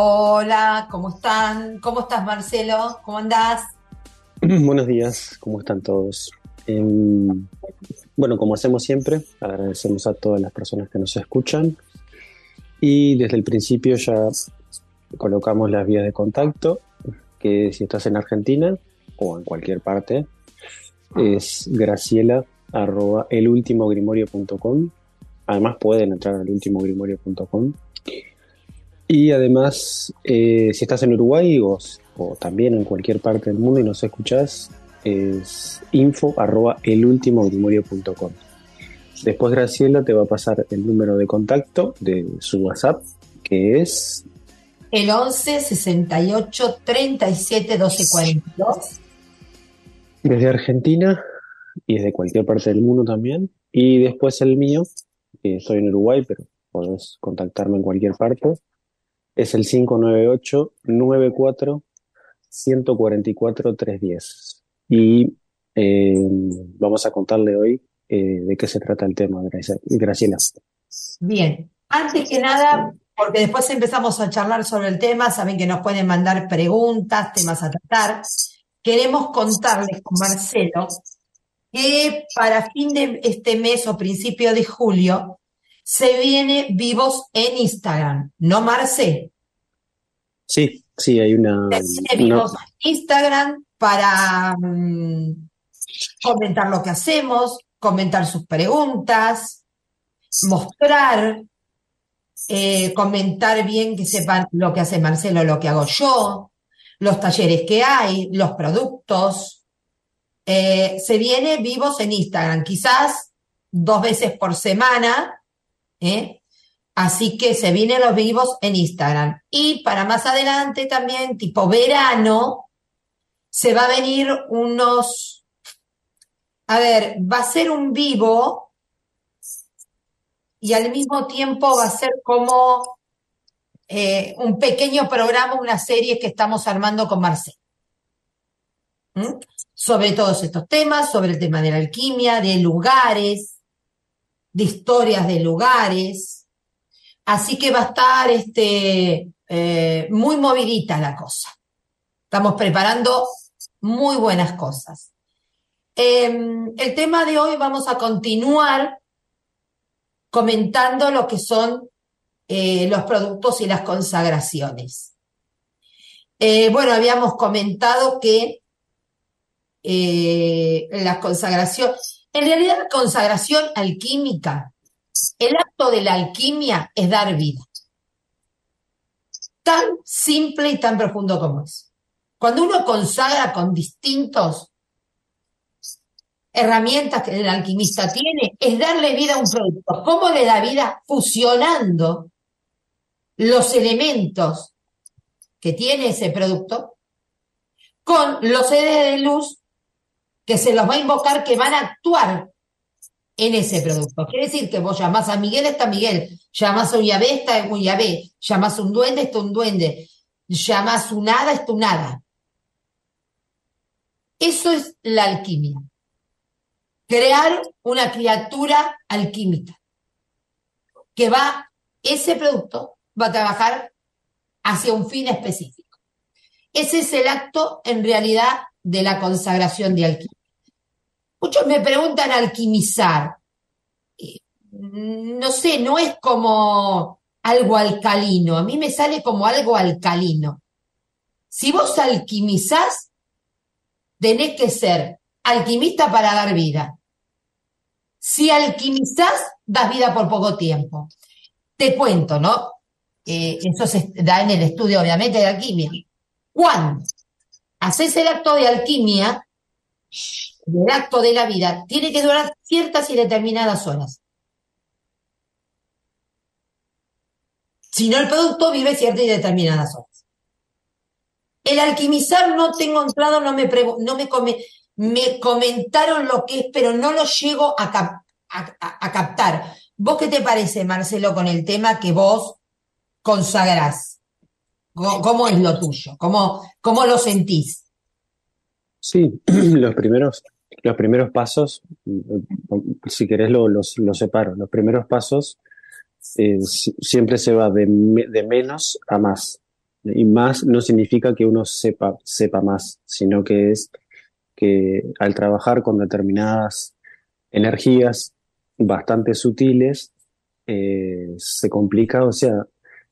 Hola, ¿cómo están? ¿Cómo estás, Marcelo? ¿Cómo andás? Buenos días, ¿cómo están todos? Em, bueno, como hacemos siempre, agradecemos a todas las personas que nos escuchan y desde el principio ya colocamos las vías de contacto, que si estás en Argentina o en cualquier parte, es graciela arroba elultimogrimorio.com. Además pueden entrar al ultimogrimorio.com y además, eh, si estás en Uruguay o, también en cualquier parte del mundo y nos escuchás, es info arroba elultimogrimorio.com. Después Graciela te va a pasar el número de contacto de su WhatsApp, que es... El 11 68 37 12 42. Desde Argentina y desde cualquier parte del mundo también. Y después el mío, que estoy en Uruguay, pero podés contactarme en cualquier parte, es el 598-94-144-310. Y eh, vamos a contarle hoy eh, de qué se trata el tema, Graciela. Bien, antes que nada, porque después empezamos a charlar sobre el tema, saben que nos pueden mandar preguntas, temas a tratar. Queremos contarles con Marcelo que para fin de este mes o principio de julio se viene vivos en Instagram, ¿no, Marce? Sí, sí, hay una... Se viene vivos en Instagram para mm, comentar lo que hacemos, comentar sus preguntas, mostrar, eh, comentar bien que sepan lo que hace Marcelo, lo que hago yo, los talleres que hay, los productos. Eh, se viene vivos en Instagram, quizás dos veces por semana, ¿eh? Así que se vienen los vivos en Instagram. Y para más adelante también, tipo verano, se va a venir unos, a ver, va a ser un vivo y al mismo tiempo va a ser como eh, un pequeño programa, una serie que estamos armando con Marcelo. ¿Mm? Sobre todos estos temas, sobre el tema de la alquimia, de lugares, de historias de lugares. Así que va a estar este, eh, muy movidita la cosa. Estamos preparando muy buenas cosas. Em, el tema de hoy vamos a continuar comentando lo que son eh, los productos y las consagraciones. Eh, bueno, habíamos comentado que las consagraciones, en realidad, la consagración alquímica, el acto de la alquimia es dar vida. Tan simple y tan profundo como es. Cuando uno consagra con distintos herramientas que el alquimista tiene, es darle vida a un producto. ¿Cómo le da vida? Fusionando los elementos que tiene ese producto con los seres de luz que se los va a invocar que van a actuar en ese producto. Quiere decir que vos llamás a Miguel, está Miguel, llamás a un Yahvé, está un Yahvé, llamás a un duende, está un duende, llamás a un hada, está un hada. Eso es la alquimia. Crear una criatura alquímica que va, ese producto va a trabajar hacia un fin específico. Ese es el acto, en realidad, de la consagración de alquimia. Muchos me preguntan alquimizar. No sé, no es como algo alcalino, a mí me sale como algo alcalino. Si vos alquimizás, tenés que ser alquimista para dar vida. Si alquimizás, das vida por poco tiempo. Te cuento, ¿no? Eh, eso se da en el estudio, obviamente, de alquimia. Cuando haces el acto de alquimia, el acto de la vida tiene que durar ciertas y determinadas horas. Si no, el producto vive ciertas y determinadas horas. El alquimizar no tengo entrado, no me, no me, me comentaron lo que es, pero no lo llego a, a, captar. ¿Vos qué te parece, Marcelo, con el tema que vos consagrás? ¿Cómo, es lo tuyo? ¿Cómo, ¿Cómo lo sentís? Sí, los primeros, los primeros pasos, si querés lo, los, separo, los primeros pasos eh, siempre se va de, de, menos a más. Y más no significa que uno sepa, sepa más, sino que es que al trabajar con determinadas energías bastante sutiles, eh, se complica, o sea,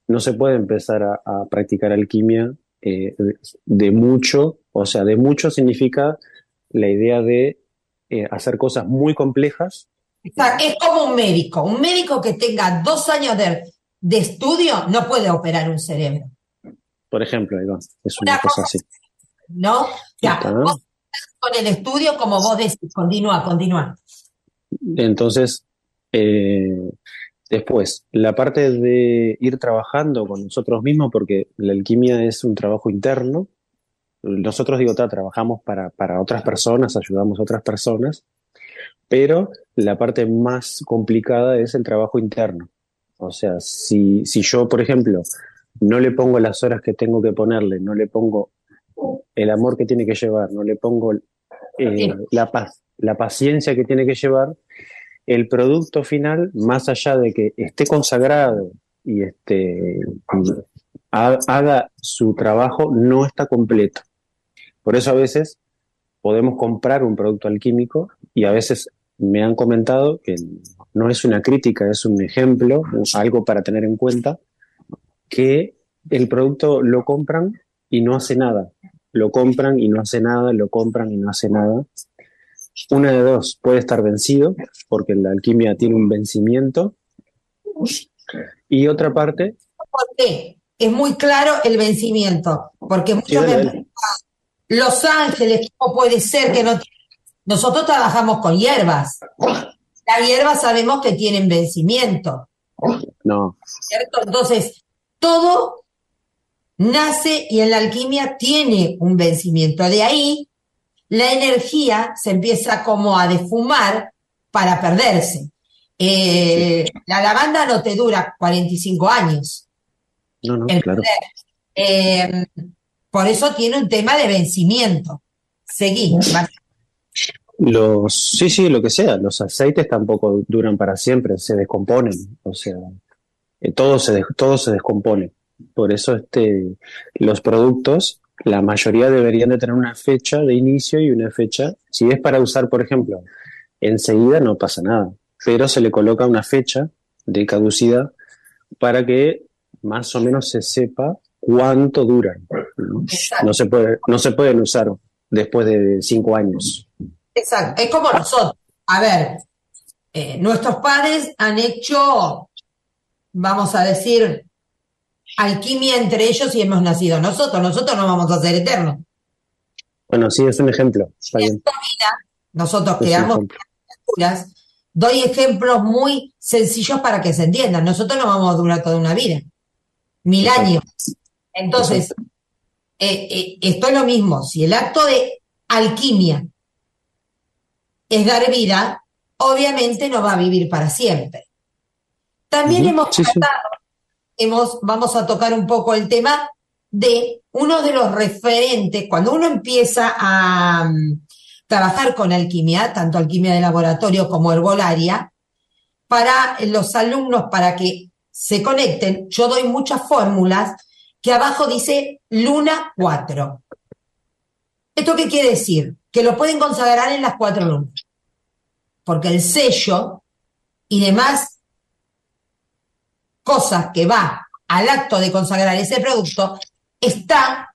no se puede empezar a, practicar alquimia eh, de mucho, o sea, de mucho significa la idea de eh, hacer cosas muy complejas. Es como un médico, un médico que tenga dos años de, estudio no puede operar un cerebro. Por ejemplo, Iván, es una, cosa, así. ¿No? Ya, con el estudio, como vos decís, continúa, continúa. Entonces, eh, después, la parte de ir trabajando con nosotros mismos, porque la alquimia es un trabajo interno. Nosotros, digo, trabajamos para, para otras personas, ayudamos a otras personas, pero la parte más complicada es el trabajo interno. O sea, si, si yo, por ejemplo, no le pongo las horas que tengo que ponerle, no le pongo el amor que tiene que llevar, no le pongo eh, la, paz, la paciencia que tiene que llevar, el producto final, más allá de que esté consagrado y este, haga su trabajo, no está completo. Por eso a veces podemos comprar un producto alquímico y a veces me han comentado que no es una crítica, es un ejemplo, algo para tener en cuenta, que el producto lo compran y no hace nada lo compran y no hace nada, lo compran y no hace nada. Una de dos, puede estar vencido, porque la alquimia tiene un vencimiento. Y otra parte... ¿Por qué? Es muy claro el vencimiento, porque muchos Los Ángeles, ¿cómo puede ser que no Nosotros trabajamos con hierbas. Las hierbas sabemos que tienen vencimiento. No. ¿Cierto? Entonces, todo nace y en la alquimia tiene un vencimiento. De ahí la energía se empieza como a defumar para perderse. Eh, la lavanda no te dura 45 años. No, no, claro. Eh, por eso tiene un tema de vencimiento. Seguí. Los, sí, sí, lo que sea. Los aceites tampoco duran para siempre, se descomponen. O sea, eh, todo se, todo se descompone. Por eso este, los productos, la mayoría deberían de tener una fecha de inicio y una fecha, si es para usar, por ejemplo, enseguida no pasa nada, pero se le coloca una fecha de caducidad para que más o menos se sepa cuánto duran. No, se, puede, no se pueden usar después de cinco años. Exacto, es como nosotros. A ver, eh, nuestros padres han hecho, vamos a decir, alquimia entre ellos y hemos nacido nosotros. Nosotros no vamos a ser eternos. Bueno, sí, es un ejemplo. nosotros creamos criaturas. Doy ejemplos muy sencillos para que se entiendan. Nosotros no vamos a durar toda una vida. Mil años. Entonces, eh, eh, esto es lo mismo. Si el acto de alquimia es dar vida, obviamente no va a vivir para siempre. También hemos tratado vamos a tocar un poco el tema de uno de los referentes, cuando uno empieza a mm, trabajar con alquimia, tanto alquimia de laboratorio como herbolaria, para los alumnos, para que se conecten, yo doy muchas fórmulas que abajo dice Luna 4. ¿Esto qué quiere decir? Que lo pueden consagrar en las cuatro lunas. Porque el sello y demás cosas que va al acto de consagrar ese producto, está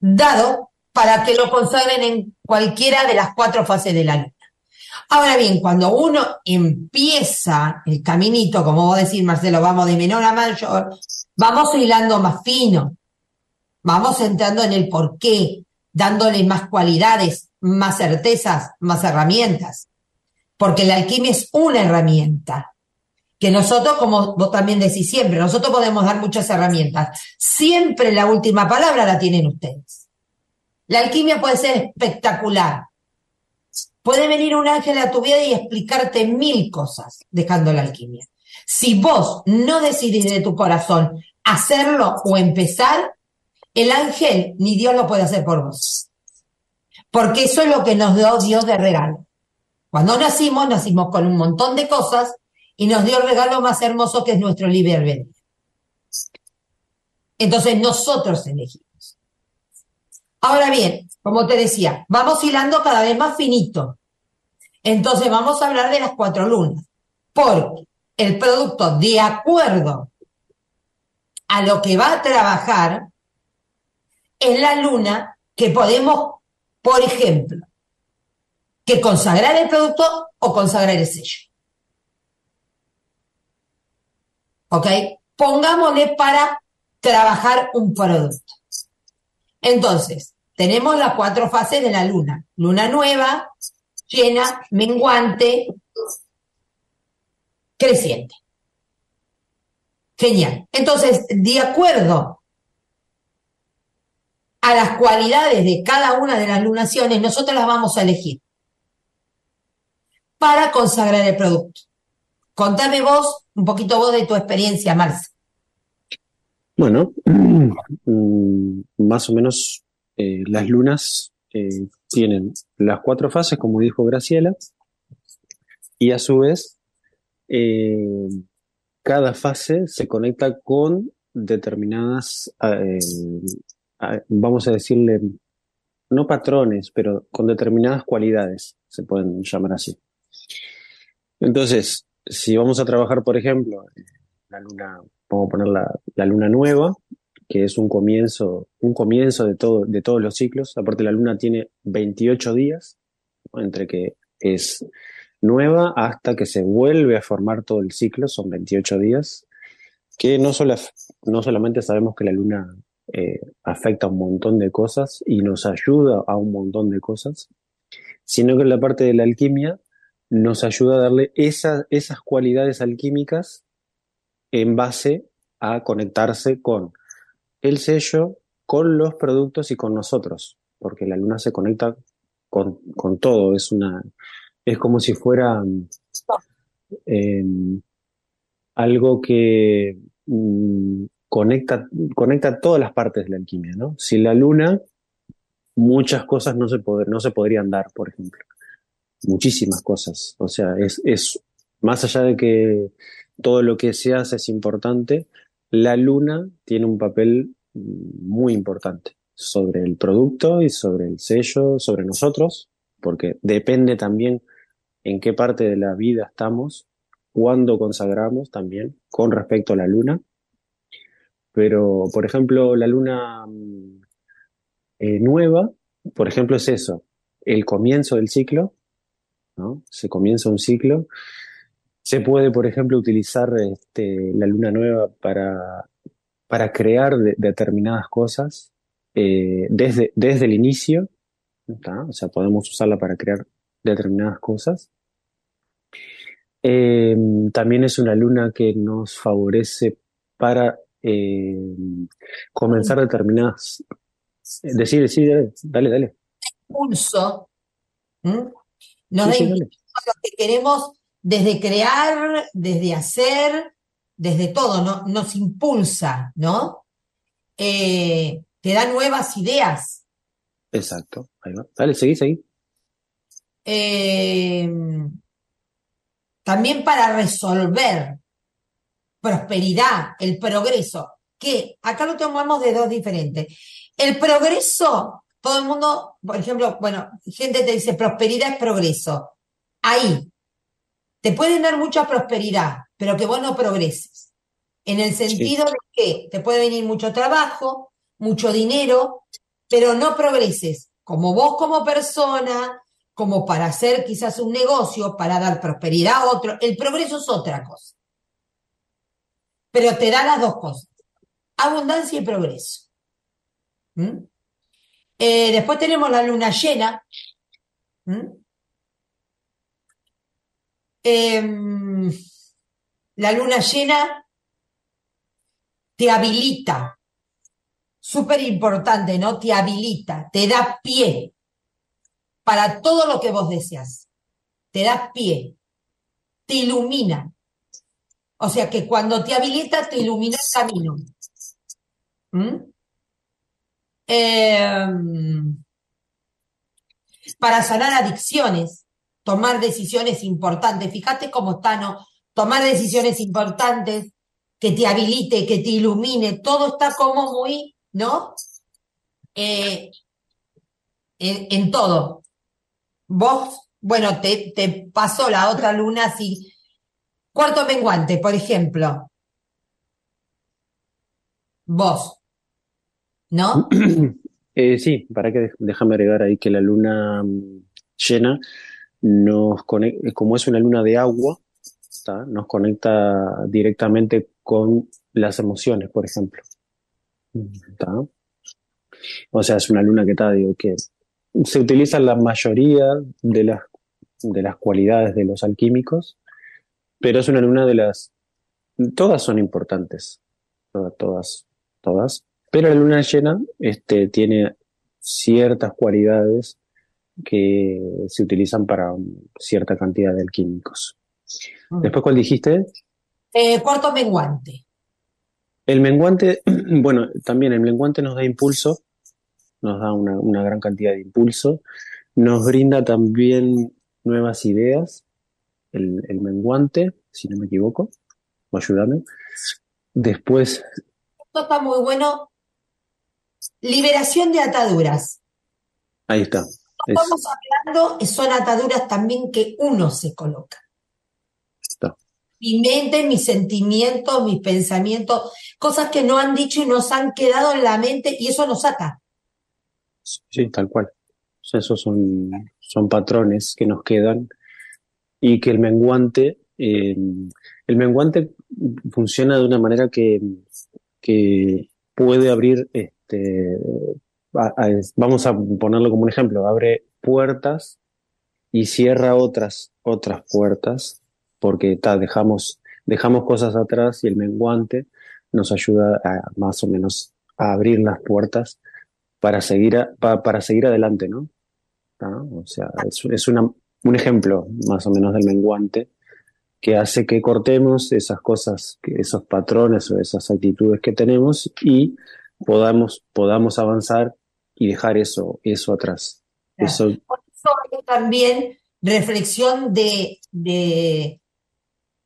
dado para que lo consagren en cualquiera de las cuatro fases de la luna. Ahora bien, cuando uno empieza el caminito, como vos decís, Marcelo, vamos de menor a mayor, vamos hilando más fino, vamos entrando en el porqué, dándole más cualidades, más certezas, más herramientas, porque la alquimia es una herramienta que nosotros, como vos también decís siempre, nosotros podemos dar muchas herramientas. Siempre la última palabra la tienen ustedes. La alquimia puede ser espectacular. Puede venir un ángel a tu vida y explicarte mil cosas dejando la alquimia. Si vos no decidís de tu corazón hacerlo o empezar, el ángel ni Dios lo puede hacer por vos. Porque eso es lo que nos dio Dios de regalo. Cuando nacimos, nacimos con un montón de cosas y nos dio el regalo más hermoso que es nuestro libre albedrío. Entonces nosotros elegimos. Ahora bien, como te decía, vamos hilando cada vez más finito. Entonces vamos a hablar de las cuatro lunas. Porque el producto, de acuerdo a lo que va a trabajar, es la luna que podemos, por ejemplo, que consagrar el producto o consagrar el sello. ¿Ok? Pongámosle para trabajar un producto. Entonces, tenemos las cuatro fases de la luna. Luna nueva, llena, menguante, creciente. Genial. Entonces, de acuerdo a las cualidades de cada una de las lunaciones, nosotros las vamos a elegir para consagrar el producto. Contame vos, un poquito vos de tu experiencia, Marcia. Bueno, mm, más o menos eh, las lunas eh, tienen las cuatro fases, como dijo Graciela, y a su vez eh, cada fase se conecta con determinadas, vamos a decirle, no patrones, pero con determinadas cualidades, se pueden llamar así. Entonces, si vamos a trabajar, por ejemplo, la luna, vamos a poner la, luna nueva, que es un comienzo, un comienzo de, todo, de todos los ciclos. Aparte, la luna tiene 28 días, entre que es nueva hasta que se vuelve a formar todo el ciclo, son 28 días, que no, no solamente sabemos que la luna eh, afecta a un montón de cosas y nos ayuda a un montón de cosas, sino que en la parte de la alquimia nos ayuda a darle esas cualidades alquímicas en base a conectarse con el sello, con los productos y con nosotros, porque la luna se conecta con, todo, es una es como si fuera em, algo que mm, conecta, conecta todas las partes de la alquimia, ¿no? Sin la luna, muchas cosas no se, no se podrían dar, por ejemplo muchísimas cosas. O sea, es, es más allá de que todo lo que se hace es importante, la luna tiene un papel muy importante sobre el producto y sobre el sello, sobre nosotros, porque depende también en qué parte de la vida estamos, cuándo consagramos también con respecto a la luna. Pero, por ejemplo, la luna eh, nueva, por ejemplo, es eso, el comienzo del ciclo, se comienza un ciclo. Se puede, por ejemplo, utilizar este, la luna nueva para, para crear determinadas cosas eh, desde, desde el inicio. O sea, podemos usarla para crear determinadas cosas. Eh, también es una luna que nos favorece para eh, comenzar determinadas. Decir, decir, dale, dale. Pulso. Nos da lo que queremos desde crear, desde hacer, desde todo, ¿no? nos impulsa, ¿no? Eh, te da nuevas ideas. Exacto. Ahí va. Dale, seguí, seguí. Eh, también para resolver prosperidad, el progreso, que acá lo tomamos de dos diferentes. El progreso todo el mundo, por ejemplo, bueno, gente te dice prosperidad es progreso. Ahí, te pueden dar mucha prosperidad, pero que vos no progreses. En el sentido de que te puede venir mucho trabajo, mucho dinero, pero no progreses como vos como persona, como para hacer quizás un negocio, para dar prosperidad a otro. El progreso es otra cosa. Pero te da las dos cosas, abundancia y progreso. ¿Mm? Eh, después tenemos la luna llena. ¿Mm? Em, la luna llena te habilita. Súper importante, ¿no? Te habilita, te da pie para todo lo que vos deseas. Te da pie, te ilumina. O sea que cuando te habilita, te ilumina el camino. ¿Mm? Em, para sanar adicciones, tomar decisiones importantes. Fíjate cómo está, ¿no? Tomar decisiones importantes, que te habilite, que te ilumine, todo está como muy, ¿no? Eh, en, todo. Vos, bueno, te, te pasó la otra luna así. Cuarto menguante, por ejemplo. Vos. ¿No? Eh, sí, para que déjame agregar ahí que la luna mm, llena nos conecta, como es una luna de agua, nos conecta directamente con las emociones, por ejemplo. O sea, es una luna que está, digo, que se utiliza la mayoría de las, de las cualidades de los alquímicos, pero es una luna de las... Todas son importantes, todas, todas, pero la luna llena este, tiene ciertas cualidades que se utilizan para cierta cantidad de alquímicos. Mm. Después, ¿cuál dijiste? Eh, cuarto menguante. El menguante, bueno, también el menguante nos da impulso, nos da una, gran cantidad de impulso, nos brinda también nuevas ideas, el, menguante, si no me equivoco, o ayúdame. Después. Esto está muy bueno. Liberación de ataduras. Ahí está. Estamos hablando, son ataduras también que uno se coloca mi mente, mis sentimientos, mis pensamientos, cosas que no han dicho y nos han quedado en la mente y eso nos ata. Sí, tal cual. esos son, son patrones que nos quedan y que el menguante, eh, el menguante funciona de una manera que, que puede abrir, este, vamos a ponerlo como un ejemplo, abre puertas y cierra otras, otras puertas porque dejamos, dejamos cosas atrás y el menguante nos ayuda a, más o menos a abrir las puertas para seguir, para seguir adelante, ¿no? O sea, es, una, un ejemplo más o menos del menguante que hace que cortemos esas cosas, esos patrones o esas actitudes que tenemos y podamos, podamos avanzar y dejar eso, eso atrás. Eso... Por eso también reflexión de, de,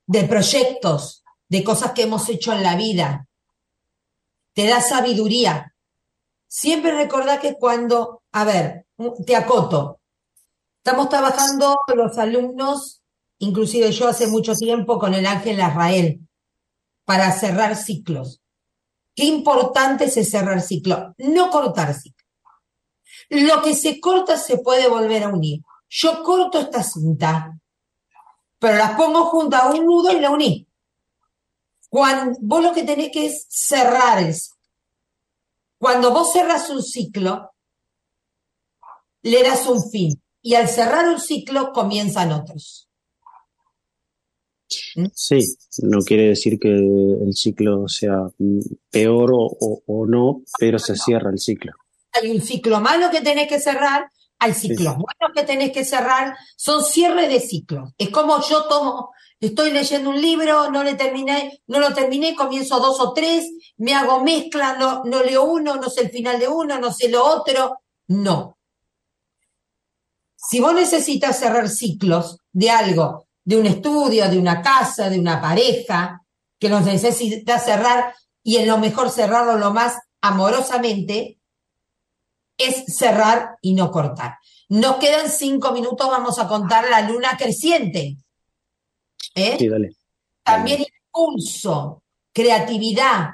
de proyectos, de cosas que hemos hecho en la vida. Te da sabiduría. Siempre recordá que cuando, a ver, te acoto, estamos trabajando los alumnos, inclusive yo hace mucho tiempo con el Ángel Israel, para cerrar ciclos. Qué importante es cerrar ciclo, no cortar ciclo. Lo que se corta se puede volver a unir. Yo corto esta cinta, pero las pongo juntas a un nudo y la uní. Cuando, vos lo que tenés que es cerrar el Cuando vos cerras un ciclo, le das un fin. Y al cerrar un ciclo, comienzan otros. ¿Mm? Sí, no quiere decir que el ciclo sea peor o, o no, pero se cierra el ciclo. Hay un ciclo malo que tenés que cerrar hay ciclos buenos que tenés que cerrar, son cierre de ciclos. Es como yo tomo, estoy leyendo un libro, no le terminé, no lo terminé, comienzo dos o tres, me hago mezcla, no, no leo uno, no sé el final de uno, no sé lo otro. No. Si vos necesitas cerrar ciclos de algo, de un estudio, de una casa, de una pareja, que los necesitas cerrar y en lo mejor cerrarlo lo más amorosamente, es cerrar y no cortar. Nos quedan cinco minutos, vamos a contar la luna creciente. ¿Eh? Sí, dale. También impulso, creatividad,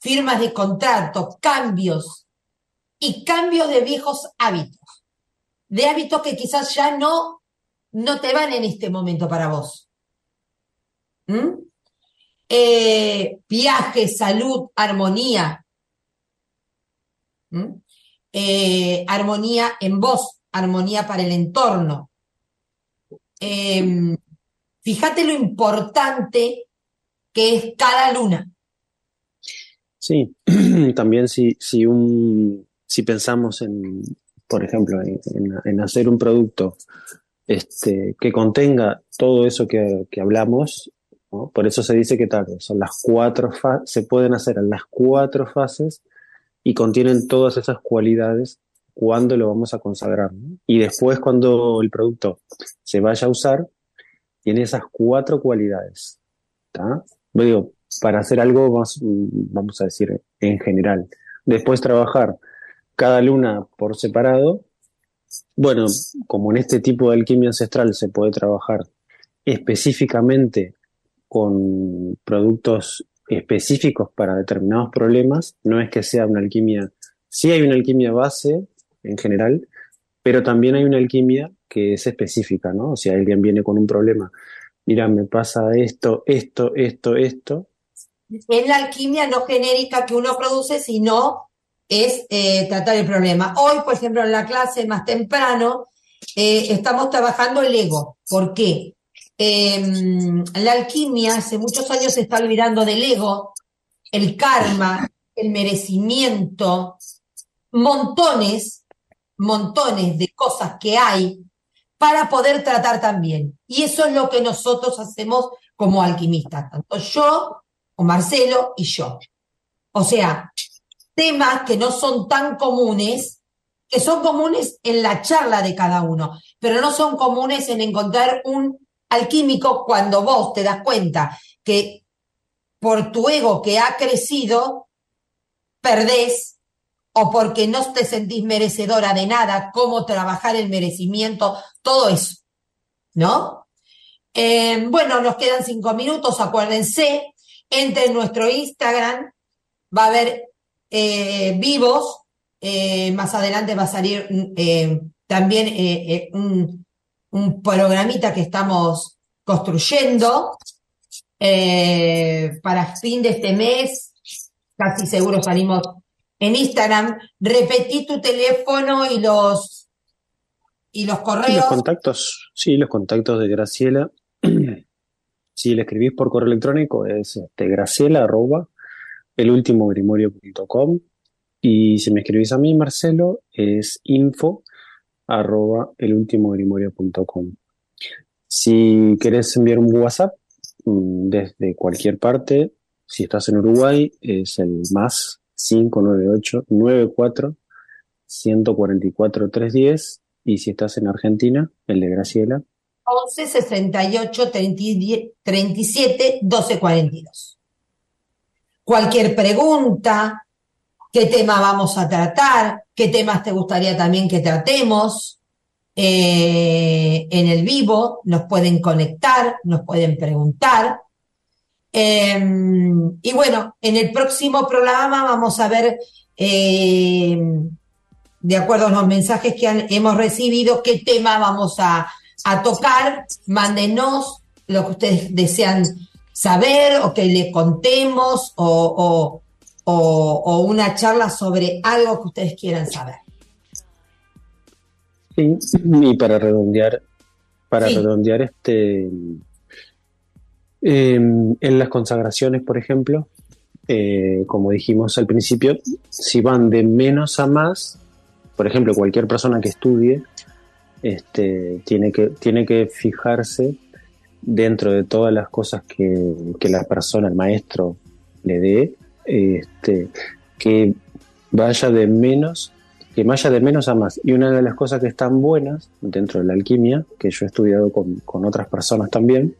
firmas de contrato, cambios y cambios de viejos hábitos. De hábitos que quizás ya no, no te van en este momento para vos. ¿Mm? Eh, viaje, salud, armonía. ¿Mm? Eh, armonía en vos, armonía para el entorno. Em, Fíjate lo importante que es cada luna. Sí, también si, si, un, si pensamos en, por ejemplo, en, hacer un producto este, que contenga todo eso que, hablamos, por eso se dice que tal, son las cuatro se pueden hacer en las cuatro fases y contienen todas esas cualidades cuando lo vamos a consagrar. Y después cuando el producto se vaya a usar, tiene esas cuatro cualidades. Digo, para hacer algo, vamos, vamos a decir, en general. Después trabajar cada luna por separado. Bueno, como en este tipo de alquimia ancestral se puede trabajar específicamente con productos específicos para determinados problemas, no es que sea una alquimia, sí hay una alquimia base en general, pero también hay una alquimia que es específica, ¿no? O sea, alguien viene con un problema, mira, me pasa esto, esto, esto, esto. Es la alquimia no genérica que uno produce, sino es eh, tratar el problema. Hoy, por ejemplo, en la clase más temprano, eh, estamos trabajando el ego. ¿Por qué? Em, la alquimia hace muchos años se está olvidando del ego, el karma, el merecimiento, montones, montones de cosas que hay para poder tratar también. Y eso es lo que nosotros hacemos como alquimistas, tanto yo, o Marcelo y yo. O sea, temas que no son tan comunes, que son comunes en la charla de cada uno, pero no son comunes en encontrar un alquímico cuando vos te das cuenta que por tu ego que ha crecido, perdés o porque no te sentís merecedora de nada, cómo trabajar el merecimiento, todo eso, ¿no? Eh, bueno, nos quedan cinco minutos, acuérdense, entre nuestro Instagram, va a haber eh, vivos, eh, más adelante va a salir también un, un programita que estamos construyendo. Eh, para fin de este mes, casi seguro salimos en Instagram. Repetí tu teléfono y los y los correos. los contactos, sí, los contactos de Graciela. si le escribís por correo electrónico es este, graciela arroba elultimogrimorio.com y si me escribís a mí, Marcelo, es info arroba elultimogrimorio.com. Si querés enviar un WhatsApp mm, desde cualquier parte, si estás en Uruguay, es el más 598 94 144 310 y si estás en Argentina, el de Graciela. 11 68 37 12 42. Cualquier pregunta, qué tema vamos a tratar, qué temas te gustaría también que tratemos. Eh, en el vivo, nos pueden conectar, nos pueden preguntar. Em, y bueno, en el próximo programa vamos a ver, em, de acuerdo a los mensajes que hemos recibido, qué tema vamos a, tocar. Mándenos lo que ustedes desean saber o que le contemos o, o una charla sobre algo que ustedes quieran saber. Sí, y para redondear, para redondear este em, en las consagraciones, por ejemplo, eh, como dijimos al principio, si van de menos a más, por ejemplo, cualquier persona que estudie, este, tiene, que, tiene que fijarse dentro de todas las cosas que, que la persona, el maestro, le dé, este, que vaya de menos que vaya de menos a más. Y una de las cosas que están buenas dentro de la alquimia, que yo he estudiado con, otras personas también,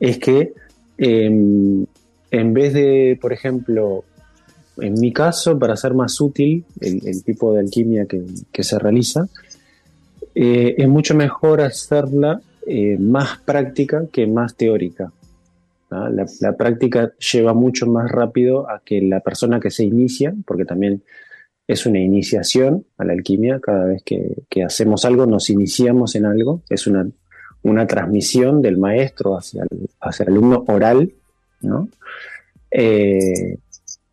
es que em, en vez de, por ejemplo, en mi caso, para ser más útil el, tipo de alquimia que, se realiza, eh, es mucho mejor hacerla eh, más práctica que más teórica. La, práctica lleva mucho más rápido a que la persona que se inicia, porque también es una iniciación a la alquimia. Cada vez que, hacemos algo, nos iniciamos en algo. Es una, una transmisión del maestro hacia el, hacia alumno oral, ¿no? Eh,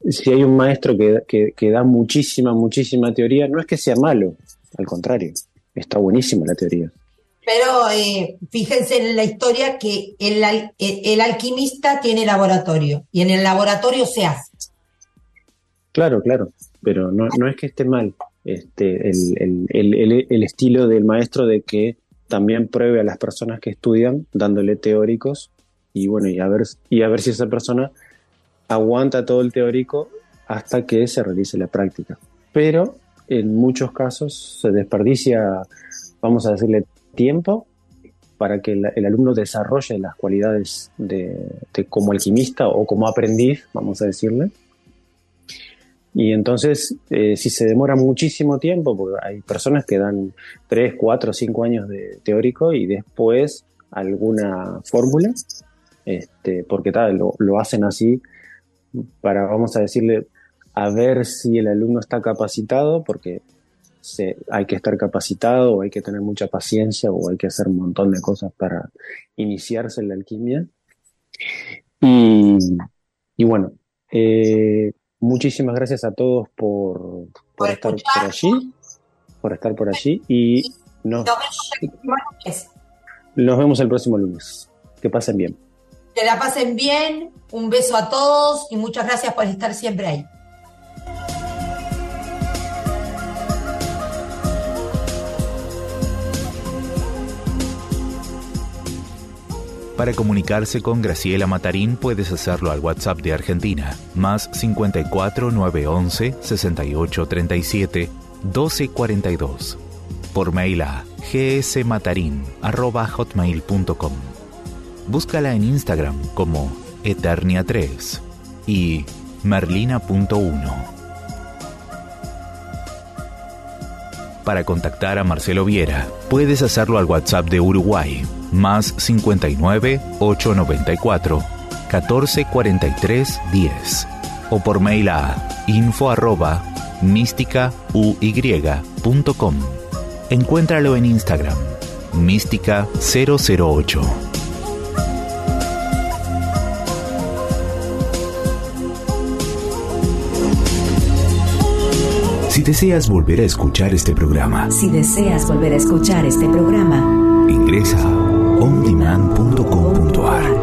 si hay un maestro que, que, da muchísima, muchísima teoría, no es que sea malo, al contrario, está buenísima la teoría. Pero eh, fíjense en la historia que el, el, alquimista tiene laboratorio y en el laboratorio se hace. Claro, claro, pero no, es que esté mal este, el, el, el, estilo del maestro de que también pruebe a las personas que estudian dándole teóricos y bueno, y a ver, y a ver si esa persona aguanta todo el teórico hasta que se realice la práctica. Pero en muchos casos se desperdicia, vamos a decirle, tiempo para que el, alumno desarrolle las cualidades de, como alquimista o como aprendiz, vamos a decirle. Y entonces, eh, si se demora muchísimo tiempo, porque hay personas que dan 3, 4, 5 años de teórico y después alguna fórmula, este, porque tal, lo, lo hacen así para, vamos a decirle, a ver si el alumno está capacitado, porque hay que estar capacitado o hay que tener mucha paciencia o hay que hacer un montón de cosas para iniciarse en la alquimia. Y, bueno, eh, muchísimas gracias a todos por, estar por allí, por estar por allí y nos, nos vemos el próximo lunes. Que pasen bien. Que la pasen bien, un beso a todos y muchas gracias por estar siempre ahí. Para comunicarse con Graciela Matarín puedes hacerlo al WhatsApp de Argentina, más 54 911 68 37 12 42. Por mail a gsmatarin.hotmail.com. Búscala en Instagram como Eternia3 y Merlina.1. Para contactar a Marcelo Viera, puedes hacerlo al WhatsApp de Uruguay más 59 894 1443 10 o por mail a info arroba místicauy.com. Encuéntralo en Instagram, mística 008. Si deseas volver a escuchar este programa, si deseas volver a escuchar este programa, ingresa ondemand.com.ar